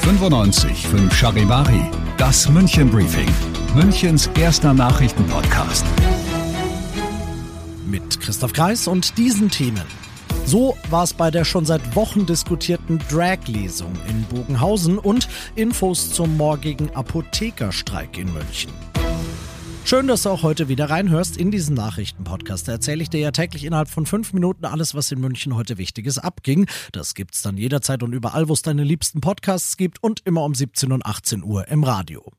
95 Charivari, das München Briefing, Münchens erster Nachrichtenpodcast. Mit Christoph Kreis und diesen Themen. So war es bei der schon seit Wochen diskutierten Drag-Lesung in Bogenhausen und Infos zum morgigen Apothekerstreik in München. Schön, dass du auch heute wieder reinhörst in diesen Nachrichtenpodcast. Da erzähle ich dir ja täglich innerhalb von fünf Minuten alles, was in München heute Wichtiges abging. Das gibt's dann jederzeit und überall, wo es deine liebsten Podcasts gibt und immer um 17 und 18 Uhr im Radio.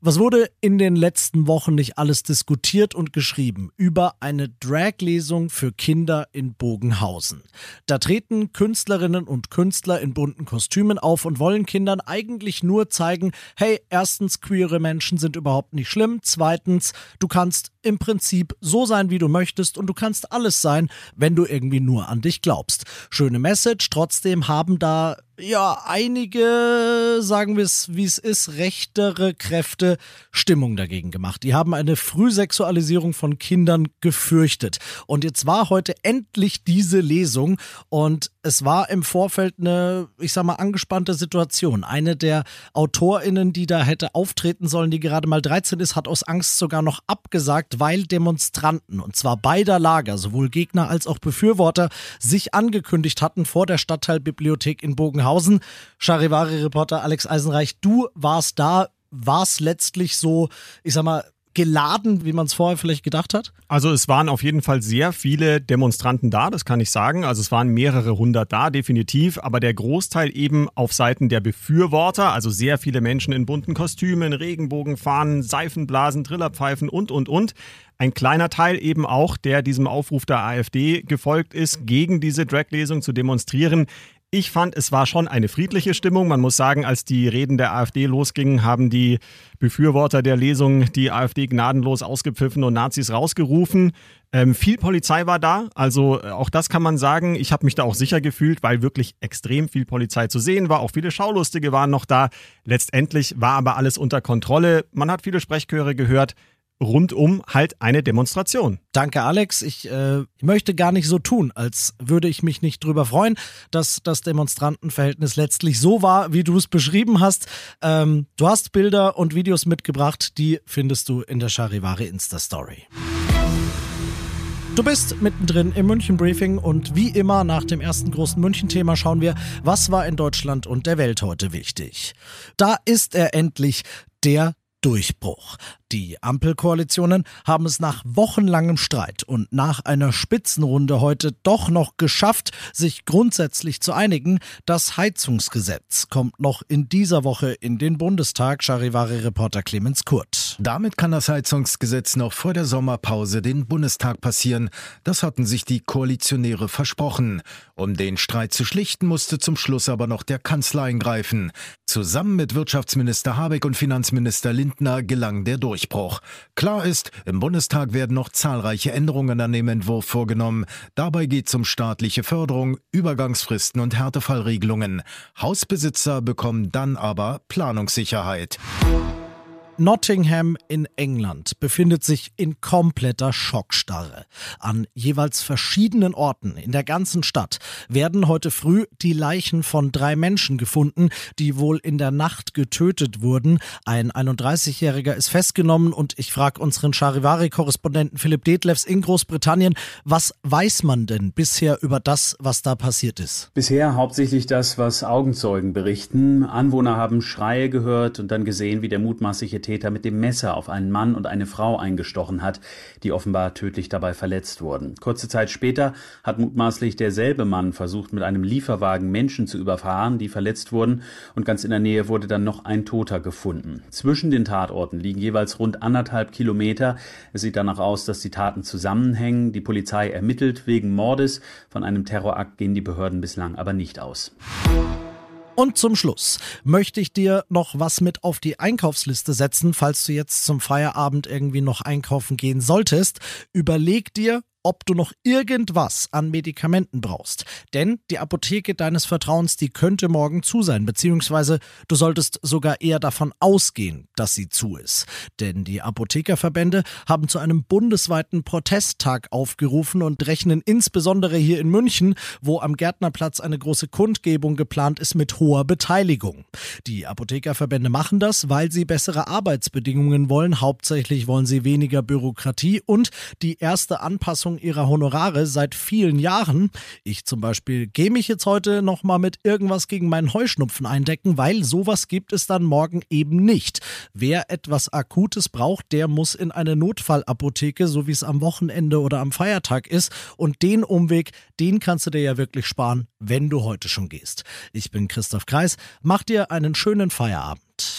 Was wurde in den letzten Wochen nicht alles diskutiert und geschrieben über eine Drag-Lesung für Kinder in Bogenhausen? Da treten Künstlerinnen und Künstler in bunten Kostümen auf und wollen Kindern eigentlich nur zeigen, hey, erstens, queere Menschen sind überhaupt nicht schlimm, zweitens, du kannst im Prinzip so sein, wie du möchtest und du kannst alles sein, wenn du irgendwie nur an dich glaubst. Schöne Message, trotzdem haben da ja, einige, sagen wir es wie es ist, rechtere Kräfte Stimmung dagegen gemacht. Die haben eine Frühsexualisierung von Kindern gefürchtet. Und jetzt war heute endlich diese Lesung und es war im Vorfeld eine, ich sag mal, angespannte Situation. Eine der AutorInnen, die da hätte auftreten sollen, die gerade mal 13 ist, hat aus Angst sogar noch abgesagt, weil Demonstranten, und zwar beider Lager, sowohl Gegner als auch Befürworter, sich angekündigt hatten vor der Stadtteilbibliothek in Bogenhausen. Charivari-Reporter Alex Eisenreich, du warst da. War es letztlich so, ich sag mal, geladen, wie man es vorher vielleicht gedacht hat? Also es waren auf jeden Fall sehr viele Demonstranten da, das kann ich sagen. Also es waren mehrere hundert da, definitiv. Aber der Großteil eben auf Seiten der Befürworter, also sehr viele Menschen in bunten Kostümen, Regenbogenfahnen, Seifenblasen, Trillerpfeifen und, und, und. Ein kleiner Teil eben auch, der diesem Aufruf der AfD gefolgt ist, gegen diese Drag-Lesung zu demonstrieren. Ich fand, es war schon eine friedliche Stimmung. Man muss sagen, als die Reden der AfD losgingen, haben die Befürworter der Lesung die AfD gnadenlos ausgepfiffen und Nazis rausgerufen. Ähm, viel Polizei war da, also äh, auch das kann man sagen. Ich habe mich da auch sicher gefühlt, weil wirklich extrem viel Polizei zu sehen war. Auch viele Schaulustige waren noch da. Letztendlich war aber alles unter Kontrolle. Man hat viele Sprechchöre gehört rundum halt eine Demonstration. Danke, Alex. Ich äh, möchte gar nicht so tun, als würde ich mich nicht drüber freuen, dass das Demonstrantenverhältnis letztlich so war, wie du es beschrieben hast. Ähm, du hast Bilder und Videos mitgebracht, die findest du in der Charivari Insta-Story. Du bist mittendrin im München Briefing und wie immer nach dem ersten großen München-Thema schauen wir, was war in Deutschland und der Welt heute wichtig. Da ist er endlich, der Durchbruch. Die Ampelkoalitionen haben es nach wochenlangem Streit und nach einer Spitzenrunde heute doch noch geschafft, sich grundsätzlich zu einigen. Das Heizungsgesetz kommt noch in dieser Woche in den Bundestag, Charivari-Reporter Clemens Kurt. Damit kann das Heizungsgesetz noch vor der Sommerpause den Bundestag passieren. Das hatten sich die Koalitionäre versprochen. Um den Streit zu schlichten, musste zum Schluss aber noch der Kanzler eingreifen. Zusammen mit Wirtschaftsminister Habeck und Finanzminister Lindner gelang der Durchbruch. Klar ist, im Bundestag werden noch zahlreiche Änderungen an dem Entwurf vorgenommen. Dabei geht es um staatliche Förderung, Übergangsfristen und Härtefallregelungen. Hausbesitzer bekommen dann aber Planungssicherheit. Nottingham in England befindet sich in kompletter Schockstarre. An jeweils verschiedenen Orten in der ganzen Stadt werden heute früh die Leichen von drei Menschen gefunden, die wohl in der Nacht getötet wurden. Ein 31-Jähriger ist festgenommen und ich frage unseren Charivari-Korrespondenten Philipp Detlefs in Großbritannien, was weiß man denn bisher über das, was da passiert ist? Bisher hauptsächlich das, was Augenzeugen berichten. Anwohner haben Schreie gehört und dann gesehen, wie der mutmaßliche Täter mit dem Messer auf einen Mann und eine Frau eingestochen hat, die offenbar tödlich dabei verletzt wurden. Kurze Zeit später hat mutmaßlich derselbe Mann versucht, mit einem Lieferwagen Menschen zu überfahren, die verletzt wurden, und ganz in der Nähe wurde dann noch ein Toter gefunden. Zwischen den Tatorten liegen jeweils rund anderthalb Kilometer. Es sieht danach aus, dass die Taten zusammenhängen. Die Polizei ermittelt wegen Mordes. Von einem Terrorakt gehen die Behörden bislang aber nicht aus. Und zum Schluss möchte ich dir noch was mit auf die Einkaufsliste setzen, falls du jetzt zum Feierabend irgendwie noch einkaufen gehen solltest. Überleg dir, ob du noch irgendwas an Medikamenten brauchst. Denn die Apotheke deines Vertrauens, die könnte morgen zu sein, beziehungsweise du solltest sogar eher davon ausgehen, dass sie zu ist. Denn die Apothekerverbände haben zu einem bundesweiten Protesttag aufgerufen und rechnen insbesondere hier in München, wo am Gärtnerplatz eine große Kundgebung geplant ist mit hoher Beteiligung. Die Apothekerverbände machen das, weil sie bessere Arbeitsbedingungen wollen. Hauptsächlich wollen sie weniger Bürokratie und die erste Anpassung ihrer Honorare seit vielen Jahren. Ich zum Beispiel gehe mich jetzt heute nochmal mit irgendwas gegen meinen Heuschnupfen eindecken, weil sowas gibt es dann morgen eben nicht. Wer etwas Akutes braucht, der muss in eine Notfallapotheke, so wie es am Wochenende oder am Feiertag ist. Und den Umweg, den kannst du dir ja wirklich sparen, wenn du heute schon gehst. Ich bin Christoph Kreis. Mach dir einen schönen Feierabend.